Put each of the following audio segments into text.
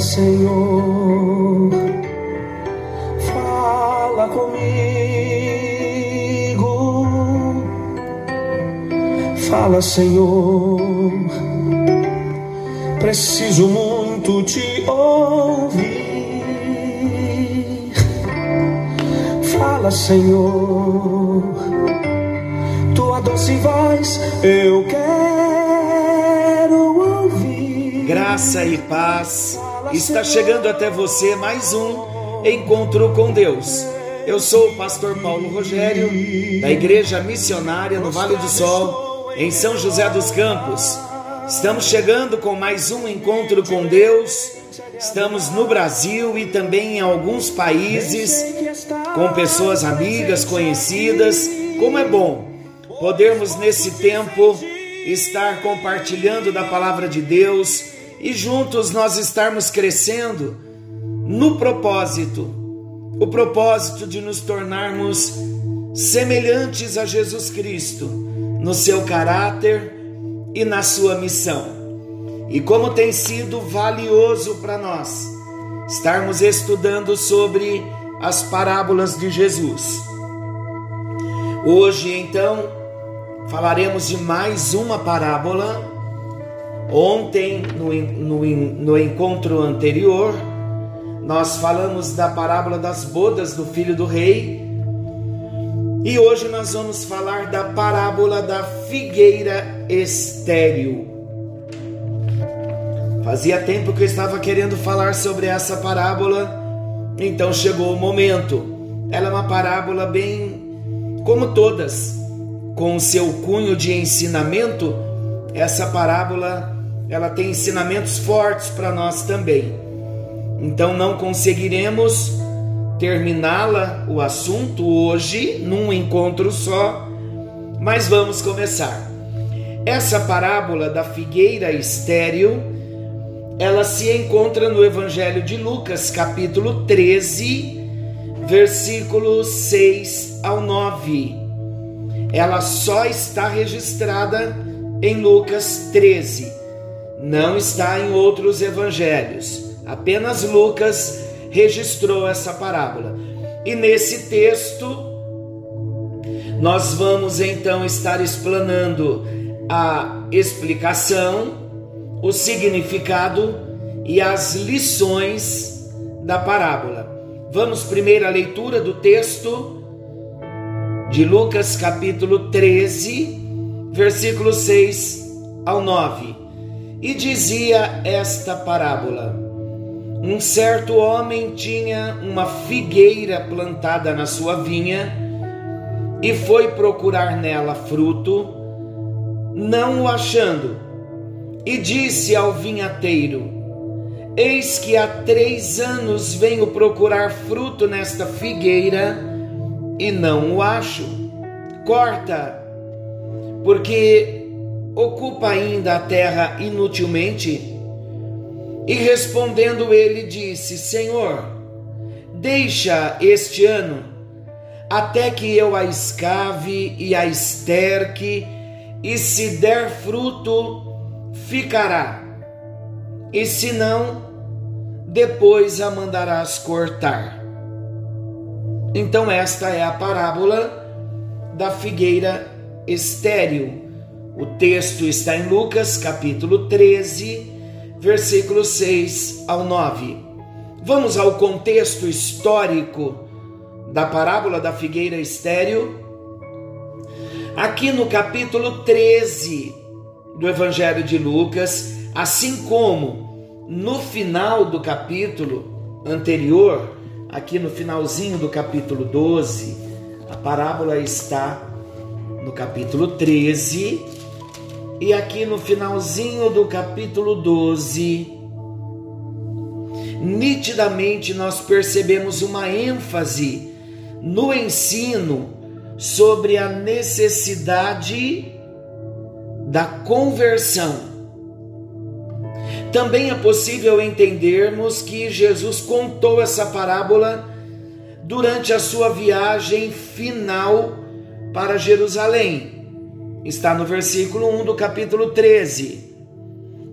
Senhor, fala comigo. Fala, Senhor, preciso muito te ouvir. Fala, Senhor, tua doce voz eu quero ouvir. Graça e paz está chegando até você mais um encontro com Deus. Eu sou o pastor Paulo Rogério, da Igreja Missionária no Vale do Sol em São José dos Campos. Estamos chegando com mais um encontro com Deus. Estamos no Brasil e também em alguns países com pessoas amigas, conhecidas. Como é bom podermos nesse tempo estar compartilhando da palavra de Deus e juntos nós estarmos crescendo no propósito, o propósito de nos tornarmos semelhantes a Jesus Cristo no seu caráter e na sua missão. E como tem sido valioso para nós estarmos estudando sobre as parábolas de Jesus. Hoje, então, falaremos de mais uma parábola. Ontem, no, no, no encontro anterior, nós falamos da parábola das bodas do filho do rei e hoje nós vamos falar da parábola da figueira estéril. Fazia tempo que eu estava querendo falar sobre essa parábola, então chegou o momento. Ela é uma parábola bem como todas, com seu cunho de ensinamento. Essa parábola, ela tem ensinamentos fortes para nós também. Então não conseguiremos terminá-la, o assunto, hoje, num encontro só, mas vamos começar. Essa parábola da figueira estéril, ela se encontra no Evangelho de Lucas, capítulo 13, versículos 6 ao 9. Ela só está registrada em Lucas 13, não está em outros evangelhos. Apenas Lucas registrou essa parábola. E nesse texto, nós vamos então estar explanando a explicação, o significado e as lições da parábola. Vamos primeiro à leitura do texto de Lucas capítulo 13, versículo 6 ao 9. E dizia esta parábola: um certo homem tinha uma figueira plantada na sua vinha e foi procurar nela fruto, não o achando, e disse ao vinhateiro: Eis que há três anos venho procurar fruto nesta figueira e não o acho. Corta, porque ocupa ainda a terra inutilmente. E respondendo ele disse: Senhor, deixa este ano, até que eu a escave e a esterque, e se der fruto, ficará, e se não, depois a mandarás cortar. Então, esta é a parábola da figueira estéril. O texto está em Lucas, capítulo 13 versículos 6 ao 9. Vamos ao contexto histórico da parábola da figueira estéril. Aqui no capítulo 13 do Evangelho de Lucas, assim como no final do capítulo anterior, aqui no finalzinho do capítulo 12, a parábola está no capítulo 13 e aqui no finalzinho do capítulo 12, nitidamente nós percebemos uma ênfase no ensino sobre a necessidade da conversão. Também é possível entendermos que Jesus contou essa parábola durante a sua viagem final para Jerusalém está no versículo 1 do capítulo 13.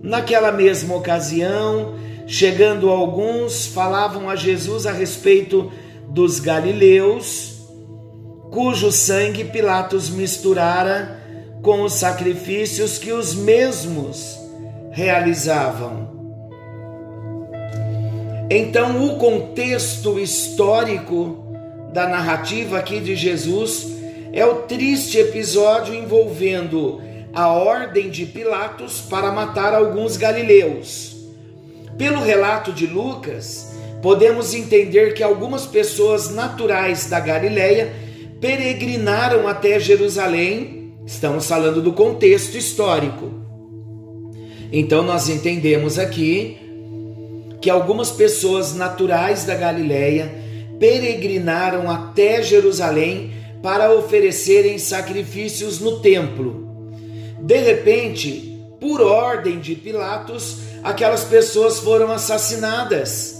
Naquela mesma ocasião, Chegando alguns, falavam a Jesus a respeito dos galileus, cujo sangue Pilatos misturara com os sacrifícios que os mesmos realizavam. Então, o contexto histórico da narrativa aqui de Jesus é o triste episódio envolvendo a ordem de Pilatos para matar alguns galileus. Pelo relato de Lucas, podemos entender que algumas pessoas naturais da Galileia peregrinaram até Jerusalém. Estamos falando do contexto histórico. Então nós entendemos aqui que algumas pessoas naturais da Galileia peregrinaram até Jerusalém para oferecerem sacrifícios no templo. De repente, por ordem de Pilatos, aquelas pessoas foram assassinadas.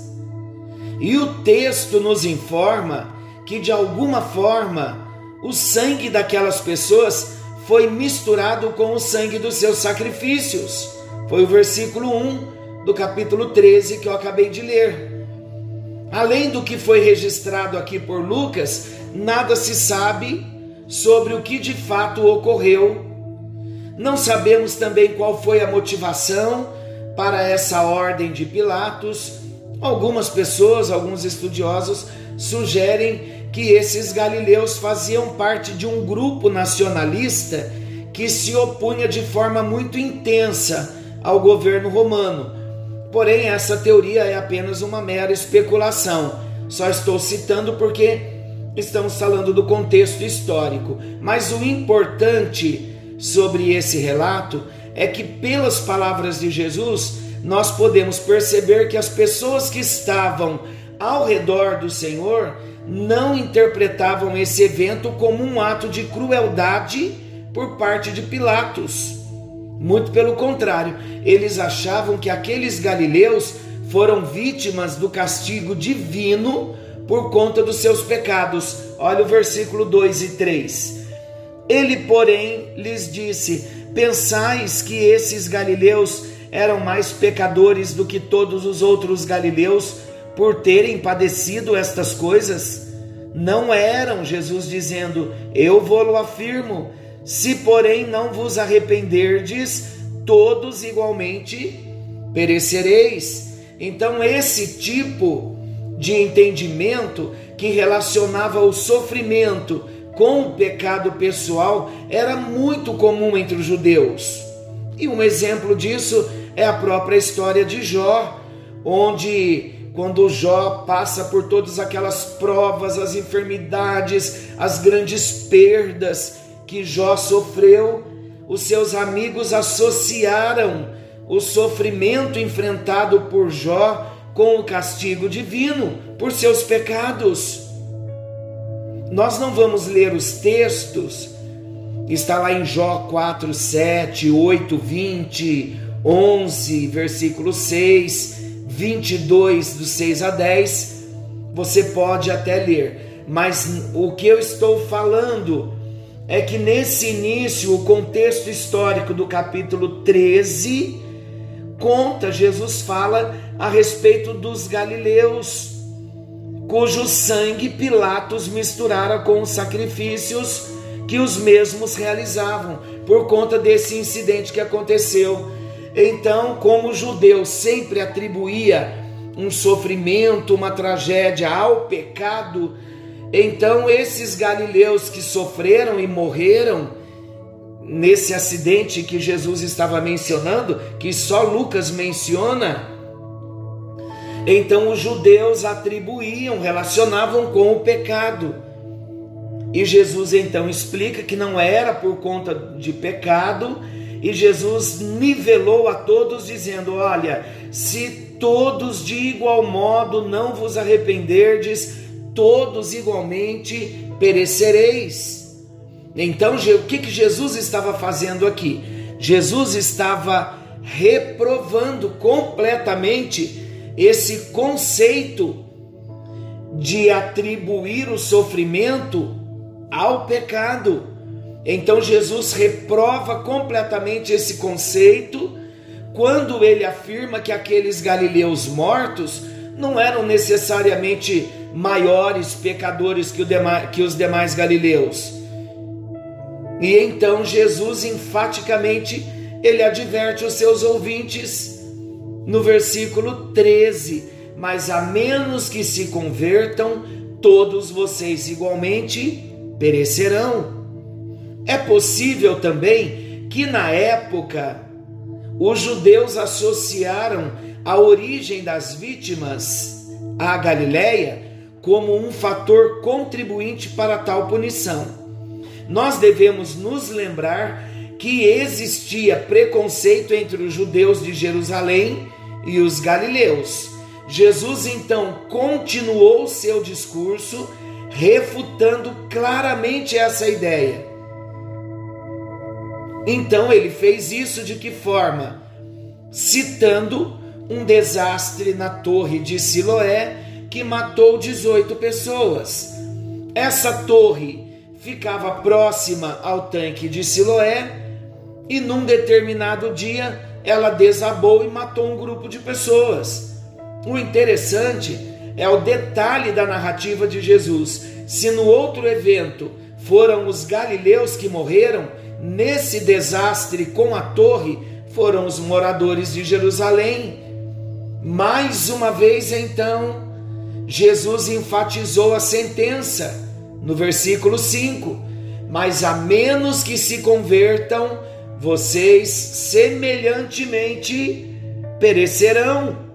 E o texto nos informa que de alguma forma o sangue daquelas pessoas foi misturado com o sangue dos seus sacrifícios. Foi o versículo 1 do capítulo 13 que eu acabei de ler. Além do que foi registrado aqui por Lucas, nada se sabe sobre o que de fato ocorreu. Não sabemos também qual foi a motivação para essa ordem de Pilatos. Algumas pessoas, alguns estudiosos, sugerem que esses galileus faziam parte de um grupo nacionalista que se opunha de forma muito intensa ao governo romano Porém, essa teoria é apenas uma mera especulação. Só estou citando porque estamos falando do contexto histórico. Mas o importante sobre esse relato é que, pelas palavras de Jesus, nós podemos perceber que as pessoas que estavam ao redor do Senhor não interpretavam esse evento como um ato de crueldade por parte de Pilatos muito pelo contrário, eles achavam que aqueles galileus foram vítimas do castigo divino por conta dos seus pecados. Olha o versículo 2 e 3. Ele, porém, lhes disse: Pensais que esses galileus eram mais pecadores do que todos os outros galileus por terem padecido estas coisas? Não eram, Jesus dizendo: Eu vou-lo afirmo se, porém, não vos arrependerdes, todos igualmente perecereis. Então, esse tipo de entendimento que relacionava o sofrimento com o pecado pessoal era muito comum entre os judeus. E um exemplo disso é a própria história de Jó, onde quando Jó passa por todas aquelas provas, as enfermidades, as grandes perdas, que Jó sofreu, os seus amigos associaram o sofrimento enfrentado por Jó com o castigo divino por seus pecados. Nós não vamos ler os textos, está lá em Jó 4, 7, 8, 20, 11, versículo 6, 22, do 6 a 10. Você pode até ler, mas o que eu estou falando é que nesse início, o contexto histórico do capítulo 13 conta, Jesus fala a respeito dos galileus, cujo sangue Pilatos misturara com os sacrifícios que os mesmos realizavam, por conta desse incidente que aconteceu. Então, como o judeu sempre atribuía um sofrimento, uma tragédia ao pecado, então, esses galileus que sofreram e morreram nesse acidente que Jesus estava mencionando, que só Lucas menciona, então os judeus atribuíam, relacionavam com o pecado. E Jesus então explica que não era por conta de pecado, e Jesus nivelou a todos, dizendo: Olha, se todos de igual modo não vos arrependerdes, todos igualmente perecereis. Então, o que, que Jesus estava fazendo aqui? Jesus estava reprovando completamente esse conceito de atribuir o sofrimento ao pecado. Então Jesus reprova completamente esse conceito quando ele afirma que aqueles galileus mortos não eram necessariamente maiores pecadores que, que os demais galileus. E então Jesus enfaticamente ele adverte os seus ouvintes no versículo 13: Mas a menos que se convertam, todos vocês igualmente perecerão. É possível também que na época os judeus associaram a origem das vítimas à Galileia como um fator contribuinte para tal punição. Nós devemos nos lembrar que existia preconceito entre os judeus de Jerusalém e os galileus. Jesus então continuou seu discurso refutando claramente essa ideia. Então ele fez isso de que forma? Citando um desastre na torre de Siloé que matou 18 pessoas. Essa torre ficava próxima ao tanque de Siloé e num determinado dia ela desabou e matou um grupo de pessoas. O interessante é o detalhe da narrativa de Jesus. Se no outro evento foram os galileus que morreram, nesse desastre com a torre foram os moradores de Jerusalém. Mais uma vez, então, Jesus enfatizou a sentença no versículo 5: Mas a menos que se convertam, vocês semelhantemente perecerão.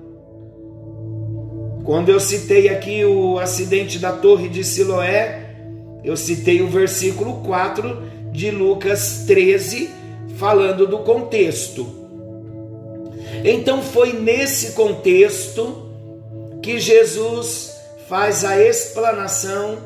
Quando eu citei aqui o acidente da torre de Siloé, eu citei o versículo 4 de Lucas 13, falando do contexto. Então foi nesse contexto que Jesus faz a explanação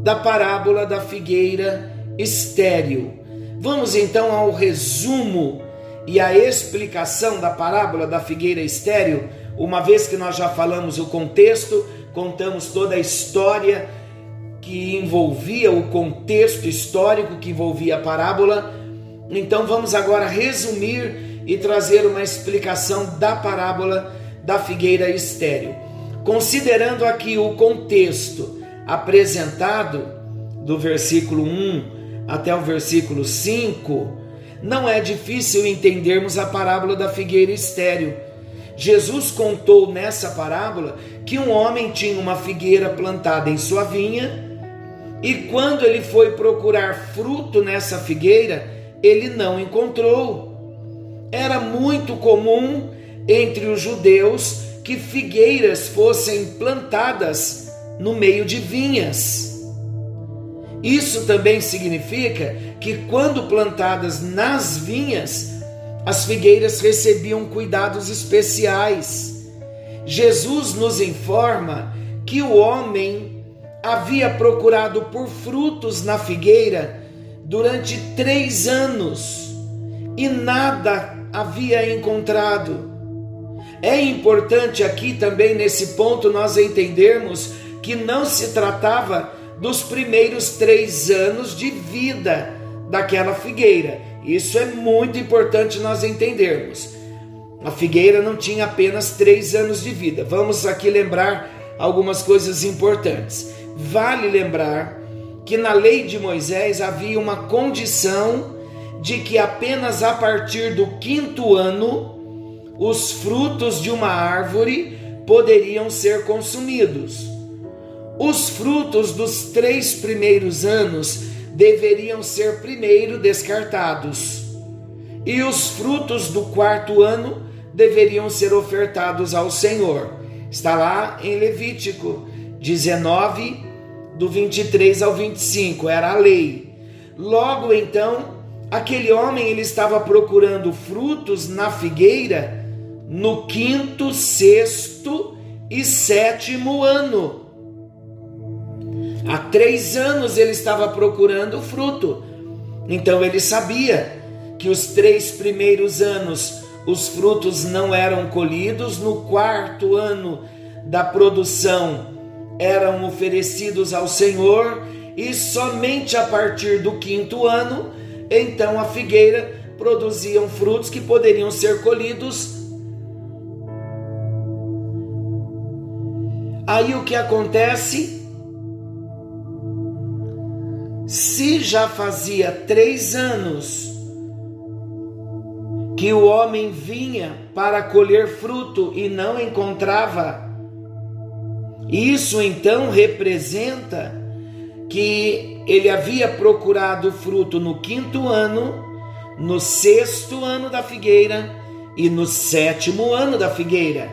da parábola da figueira estéril. Vamos então ao resumo e à explicação da parábola da figueira estéril, uma vez que nós já falamos o contexto, contamos toda a história que envolvia o contexto histórico que envolvia a parábola. Então vamos agora resumir e trazer uma explicação da parábola da figueira estéril. Considerando aqui o contexto apresentado do versículo 1 até o versículo 5, não é difícil entendermos a parábola da figueira estéril. Jesus contou nessa parábola que um homem tinha uma figueira plantada em sua vinha e quando ele foi procurar fruto nessa figueira, ele não encontrou. Era muito comum entre os judeus que figueiras fossem plantadas no meio de vinhas. Isso também significa que, quando plantadas nas vinhas, as figueiras recebiam cuidados especiais. Jesus nos informa que o homem havia procurado por frutos na figueira durante três anos e nada havia encontrado. É importante aqui também nesse ponto nós entendermos que não se tratava dos primeiros três anos de vida daquela figueira. Isso é muito importante nós entendermos. A figueira não tinha apenas três anos de vida. Vamos aqui lembrar algumas coisas importantes. Vale lembrar que na lei de Moisés havia uma condição de que apenas a partir do quinto ano os frutos de uma árvore poderiam ser consumidos. Os frutos dos três primeiros anos deveriam ser primeiro descartados, e os frutos do quarto ano deveriam ser ofertados ao Senhor. Está lá em Levítico 19, do 23 ao 25, era a lei. Logo então, aquele homem ele estava procurando frutos na figueira no quinto, sexto e sétimo ano. Há três anos ele estava procurando fruto. Então ele sabia que os três primeiros anos os frutos não eram colhidos, no quarto ano da produção eram oferecidos ao Senhor, e somente a partir do quinto ano, então a figueira produziam frutos que poderiam ser colhidos. Aí o que acontece? Se já fazia três anos que o homem vinha para colher fruto e não encontrava, isso então representa que ele havia procurado fruto no quinto ano, no sexto ano da figueira e no sétimo ano da figueira,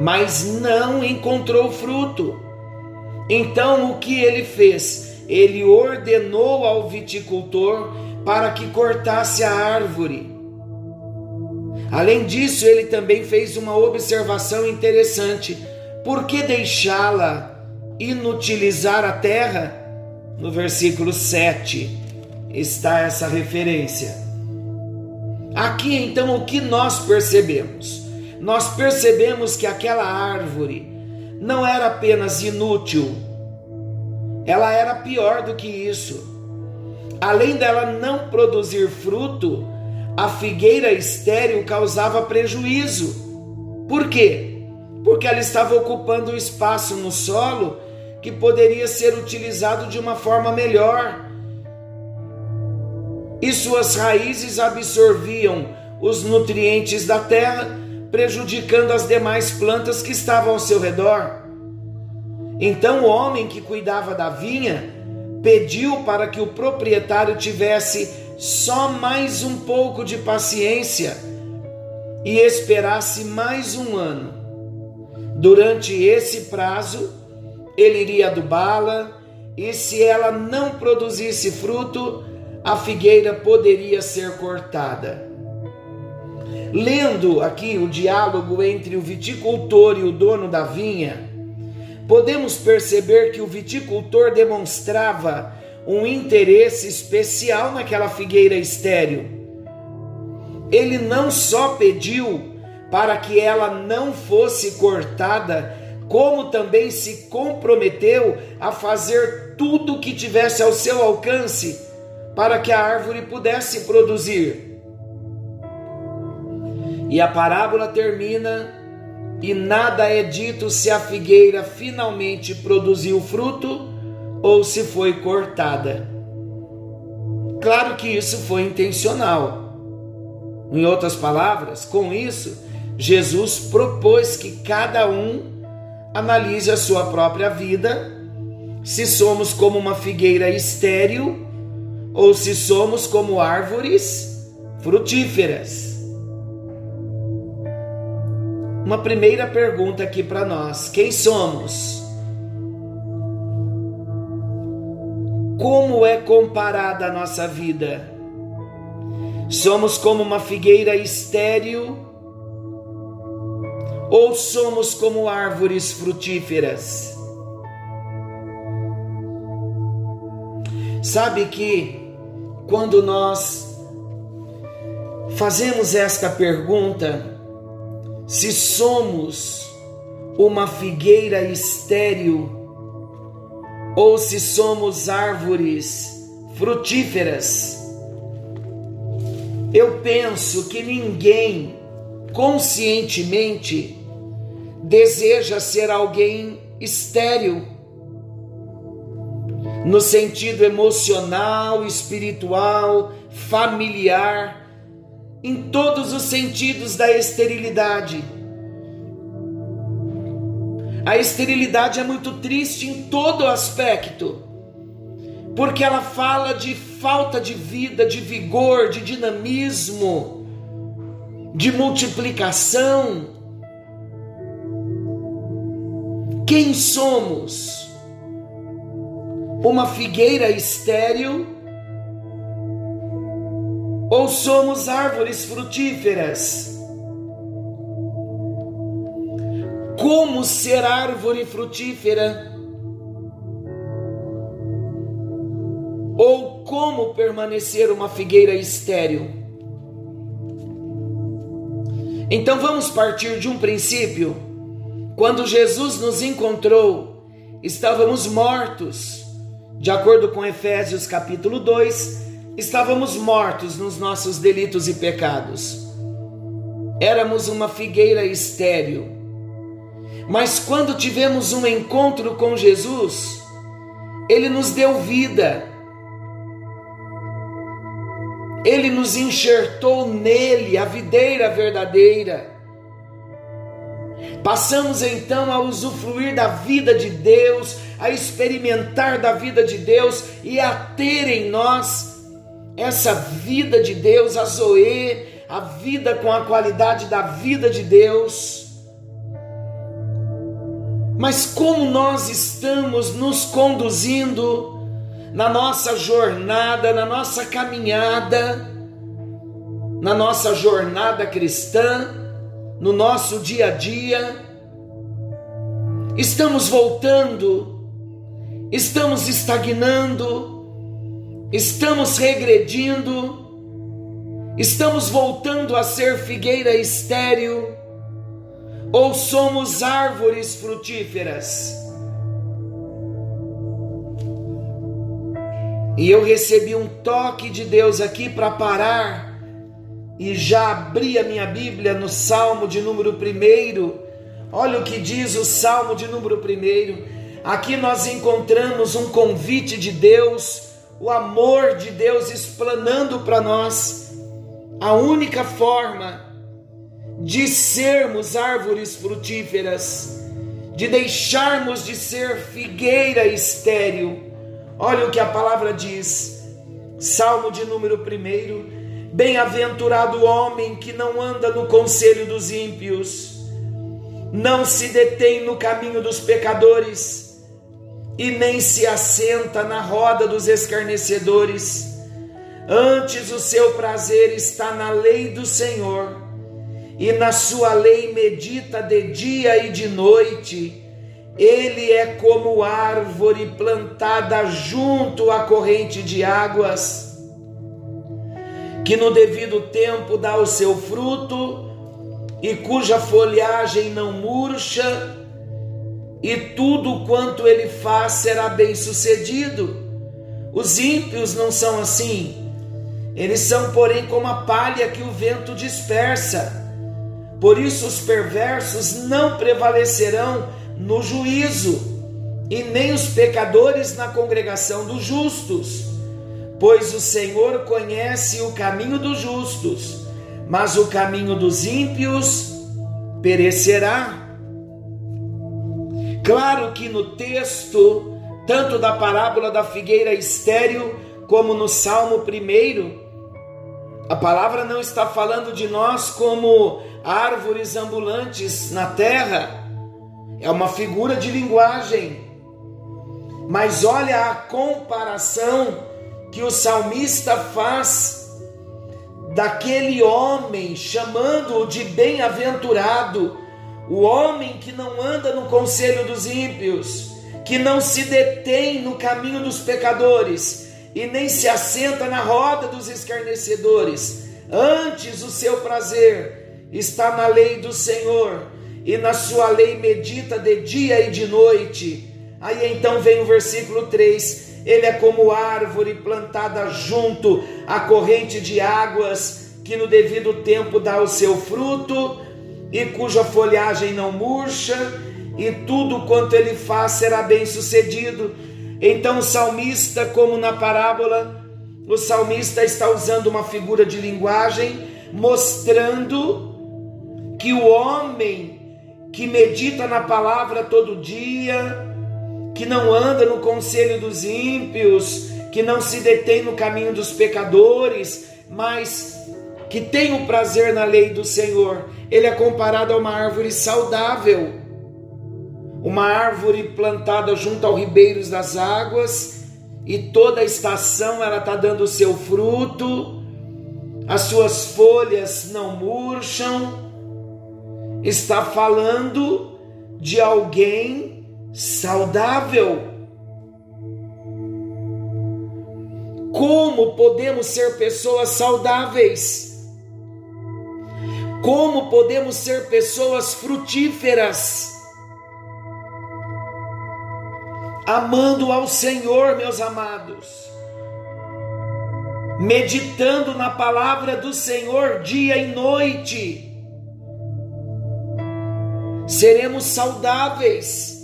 mas não encontrou fruto. Então o que ele fez? Ele ordenou ao viticultor para que cortasse a árvore. Além disso, ele também fez uma observação interessante por que deixá-la inutilizar a terra? No versículo 7 está essa referência. Aqui então o que nós percebemos? Nós percebemos que aquela árvore não era apenas inútil, ela era pior do que isso. Além dela não produzir fruto, a figueira estéril causava prejuízo. Por quê? porque ela estava ocupando espaço no solo que poderia ser utilizado de uma forma melhor. E suas raízes absorviam os nutrientes da terra, prejudicando as demais plantas que estavam ao seu redor. Então o homem que cuidava da vinha pediu para que o proprietário tivesse só mais um pouco de paciência e esperasse mais um ano Durante esse prazo, ele iria adubá-la, e se ela não produzisse fruto, a figueira poderia ser cortada. Lendo aqui o diálogo entre o viticultor e o dono da vinha, podemos perceber que o viticultor demonstrava um interesse especial naquela figueira estéril. Ele não só pediu para que ela não fosse cortada, como também se comprometeu a fazer tudo o que tivesse ao seu alcance para que a árvore pudesse produzir. E a parábola termina e nada é dito se a figueira finalmente produziu fruto ou se foi cortada. Claro que isso foi intencional. Em outras palavras, com isso, Jesus propôs que cada um analise a sua própria vida, se somos como uma figueira estéril ou se somos como árvores frutíferas. Uma primeira pergunta aqui para nós: quem somos? Como é comparada a nossa vida? Somos como uma figueira estéril ou somos como árvores frutíferas? Sabe que quando nós fazemos esta pergunta, se somos uma figueira estéril ou se somos árvores frutíferas, eu penso que ninguém conscientemente deseja ser alguém estéril, no sentido emocional, espiritual, familiar, em todos os sentidos da esterilidade. A esterilidade é muito triste em todo aspecto, porque ela fala de falta de vida, de vigor, de dinamismo, de multiplicação, quem somos? Uma figueira estéril? Ou somos árvores frutíferas? Como ser árvore frutífera? Ou como permanecer uma figueira estéril? Então vamos partir de um princípio quando Jesus nos encontrou, estávamos mortos. De acordo com Efésios capítulo 2, estávamos mortos nos nossos delitos e pecados. Éramos uma figueira estéril. Mas quando tivemos um encontro com Jesus, Ele nos deu vida. Ele nos enxertou nele, a videira verdadeira. Passamos então a usufruir da vida de Deus, a experimentar da vida de Deus e a ter em nós essa vida de Deus, a Zoe, a vida com a qualidade da vida de Deus. Mas como nós estamos nos conduzindo na nossa jornada, na nossa caminhada, na nossa jornada cristã, no nosso dia a dia? Estamos voltando, estamos estagnando, estamos regredindo, estamos voltando a ser figueira estéril ou somos árvores frutíferas? E eu recebi um toque de Deus aqui para parar e já abri a minha Bíblia no Salmo de número 1. Olha o que diz o Salmo de número 1. Aqui nós encontramos um convite de Deus, o amor de Deus explanando para nós a única forma de sermos árvores frutíferas, de deixarmos de ser figueira estéril. Olha o que a palavra diz, Salmo de número 1: Bem-aventurado o homem que não anda no conselho dos ímpios, não se detém no caminho dos pecadores, e nem se assenta na roda dos escarnecedores. Antes o seu prazer está na lei do Senhor e na sua lei medita de dia e de noite. Ele é como árvore plantada junto à corrente de águas, que no devido tempo dá o seu fruto e cuja folhagem não murcha, e tudo quanto ele faz será bem-sucedido. Os ímpios não são assim. Eles são, porém, como a palha que o vento dispersa. Por isso os perversos não prevalecerão no juízo, e nem os pecadores na congregação dos justos. Pois o Senhor conhece o caminho dos justos, mas o caminho dos ímpios perecerá. Claro que no texto, tanto da parábola da figueira estéril, como no Salmo 1, a palavra não está falando de nós como árvores ambulantes na terra. É uma figura de linguagem. Mas olha a comparação que o salmista faz daquele homem, chamando-o de bem-aventurado, o homem que não anda no conselho dos ímpios, que não se detém no caminho dos pecadores e nem se assenta na roda dos escarnecedores. Antes o seu prazer está na lei do Senhor, e na sua lei medita de dia e de noite. Aí então vem o versículo 3: Ele é como árvore plantada junto à corrente de águas, que no devido tempo dá o seu fruto, e cuja folhagem não murcha, e tudo quanto ele faz será bem sucedido. Então o salmista, como na parábola, o salmista está usando uma figura de linguagem mostrando que o homem que medita na palavra todo dia, que não anda no conselho dos ímpios, que não se detém no caminho dos pecadores, mas que tem o prazer na lei do Senhor, ele é comparado a uma árvore saudável. Uma árvore plantada junto aos ribeiros das águas, e toda estação ela está dando o seu fruto, as suas folhas não murcham, está falando de alguém saudável. Como podemos ser pessoas saudáveis? Como podemos ser pessoas frutíferas? amando ao Senhor, meus amados. meditando na palavra do Senhor dia e noite. Seremos saudáveis.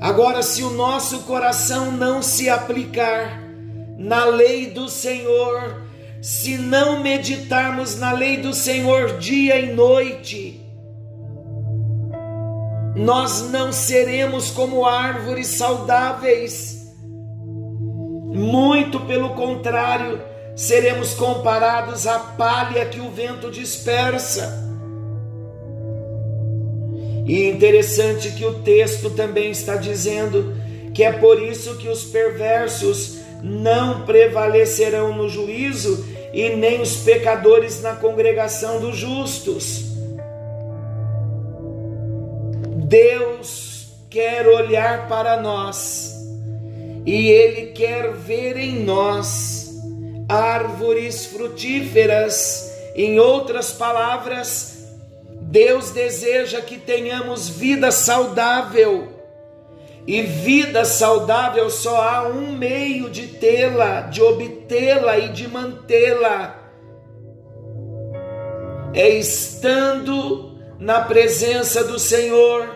Agora, se o nosso coração não se aplicar na lei do Senhor, se não meditarmos na lei do Senhor dia e noite, nós não seremos como árvores saudáveis. Muito pelo contrário, seremos comparados à palha que o vento dispersa. E interessante que o texto também está dizendo que é por isso que os perversos não prevalecerão no juízo e nem os pecadores na congregação dos justos. Deus quer olhar para nós e Ele quer ver em nós árvores frutíferas. Em outras palavras, Deus deseja que tenhamos vida saudável. E vida saudável só há um meio de tê-la, de obtê-la e de mantê-la. É estando na presença do Senhor,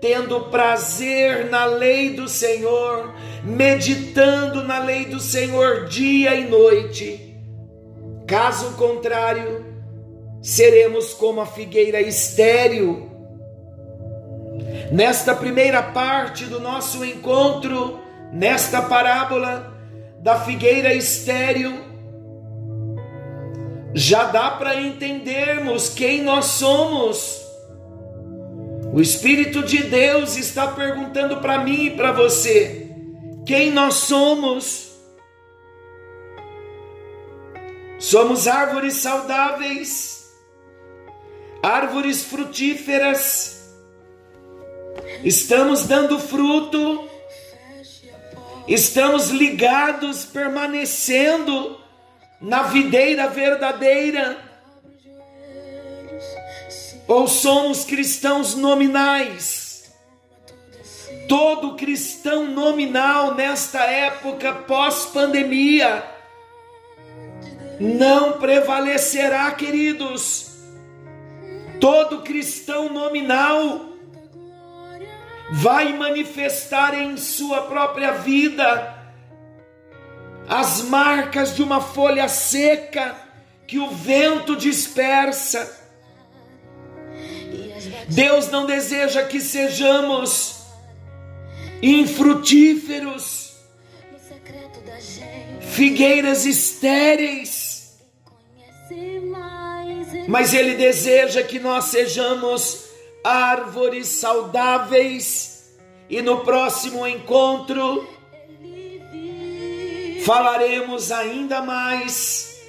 tendo prazer na lei do Senhor, meditando na lei do Senhor dia e noite. Caso contrário, seremos como a figueira estéril. Nesta primeira parte do nosso encontro, nesta parábola da figueira estéril, já dá para entendermos quem nós somos o Espírito de Deus está perguntando para mim e para você: quem nós somos? Somos árvores saudáveis, árvores frutíferas, estamos dando fruto, estamos ligados, permanecendo na videira verdadeira ou somos cristãos nominais? Todo cristão nominal nesta época pós-pandemia não prevalecerá, queridos. Todo cristão nominal vai manifestar em sua própria vida as marcas de uma folha seca que o vento dispersa. Deus não deseja que sejamos infrutíferos, figueiras estéreis, mas Ele deseja que nós sejamos árvores saudáveis, e no próximo encontro falaremos ainda mais,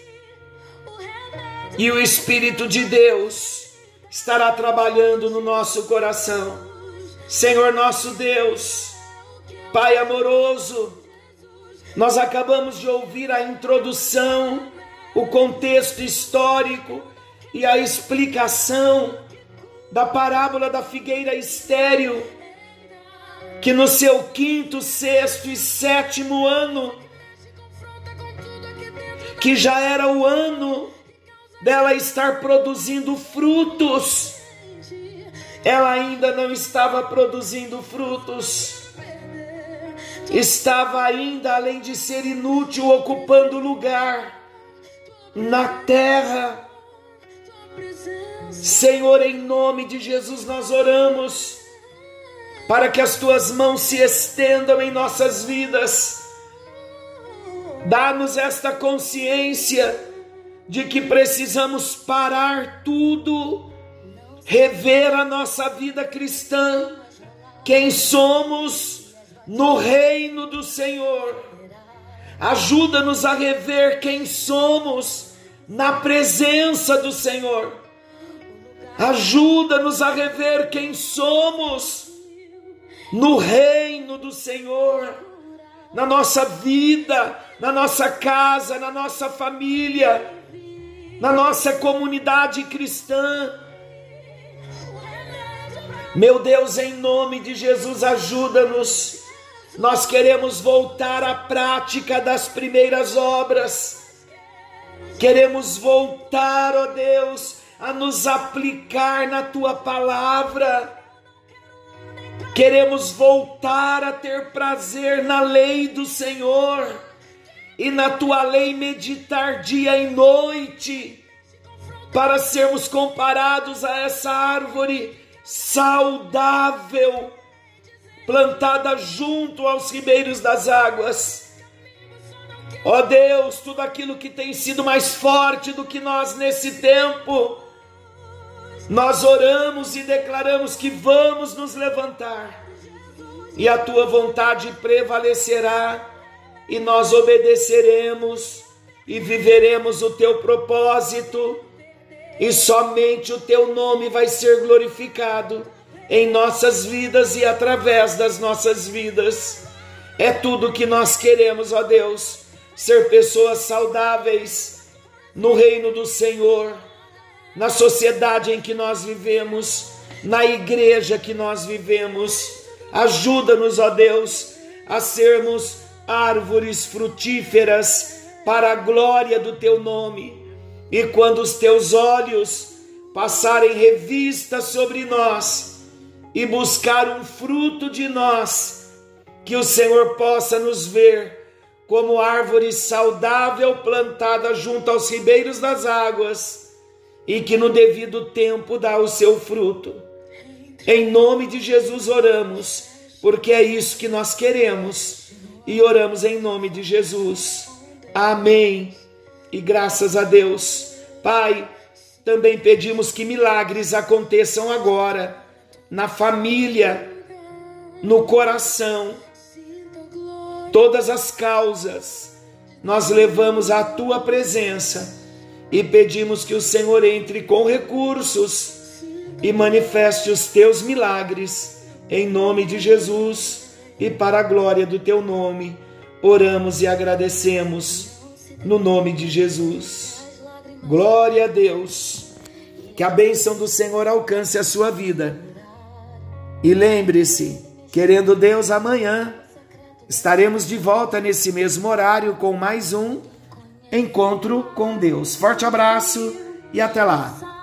e o Espírito de Deus estará trabalhando no nosso coração. Senhor nosso Deus, Pai amoroso, nós acabamos de ouvir a introdução, o contexto histórico e a explicação da parábola da figueira estéril, que no seu quinto, sexto e sétimo ano, que já era o ano dela estar produzindo frutos. Ela ainda não estava produzindo frutos. Estava ainda, além de ser inútil, ocupando lugar na terra. Senhor, em nome de Jesus, nós oramos para que as tuas mãos se estendam em nossas vidas. Dá-nos esta consciência de que precisamos parar tudo, rever a nossa vida cristã, quem somos no reino do Senhor. Ajuda-nos a rever quem somos na presença do Senhor. Ajuda-nos a rever quem somos no reino do Senhor, na nossa vida, na nossa casa, na nossa família na nossa comunidade cristã. Meu Deus, em nome de Jesus, ajuda-nos. Nós queremos voltar à prática das primeiras obras. Queremos voltar, ó Deus, a nos aplicar na tua palavra. Queremos voltar a ter prazer na lei do Senhor e na tua lei meditar dia e noite, para sermos comparados a essa árvore saudável, plantada junto aos ribeiros das águas. Ó Deus, tudo aquilo que tem sido mais forte do que nós nesse tempo, nós oramos e declaramos que vamos nos levantar, e a tua vontade prevalecerá, e nós obedeceremos e viveremos o teu propósito, e somente o teu nome vai ser glorificado em nossas vidas e através das nossas vidas. É tudo que nós queremos, ó Deus, ser pessoas saudáveis no reino do Senhor na sociedade em que nós vivemos, na igreja que nós vivemos. Ajuda-nos, ó Deus, a sermos árvores frutíferas para a glória do teu nome. E quando os teus olhos passarem revista sobre nós e buscar um fruto de nós, que o Senhor possa nos ver como árvore saudável plantada junto aos ribeiros das águas e que no devido tempo dá o seu fruto. Em nome de Jesus oramos, porque é isso que nós queremos e oramos em nome de Jesus. Amém. E graças a Deus. Pai, também pedimos que milagres aconteçam agora na família, no coração. Todas as causas nós levamos à tua presença e pedimos que o Senhor entre com recursos e manifeste os teus milagres, em nome de Jesus e para a glória do teu nome. Oramos e agradecemos no nome de Jesus. Glória a Deus. Que a bênção do Senhor alcance a sua vida. E lembre-se, querendo Deus, amanhã estaremos de volta nesse mesmo horário com mais um encontro com Deus. Forte abraço e até lá!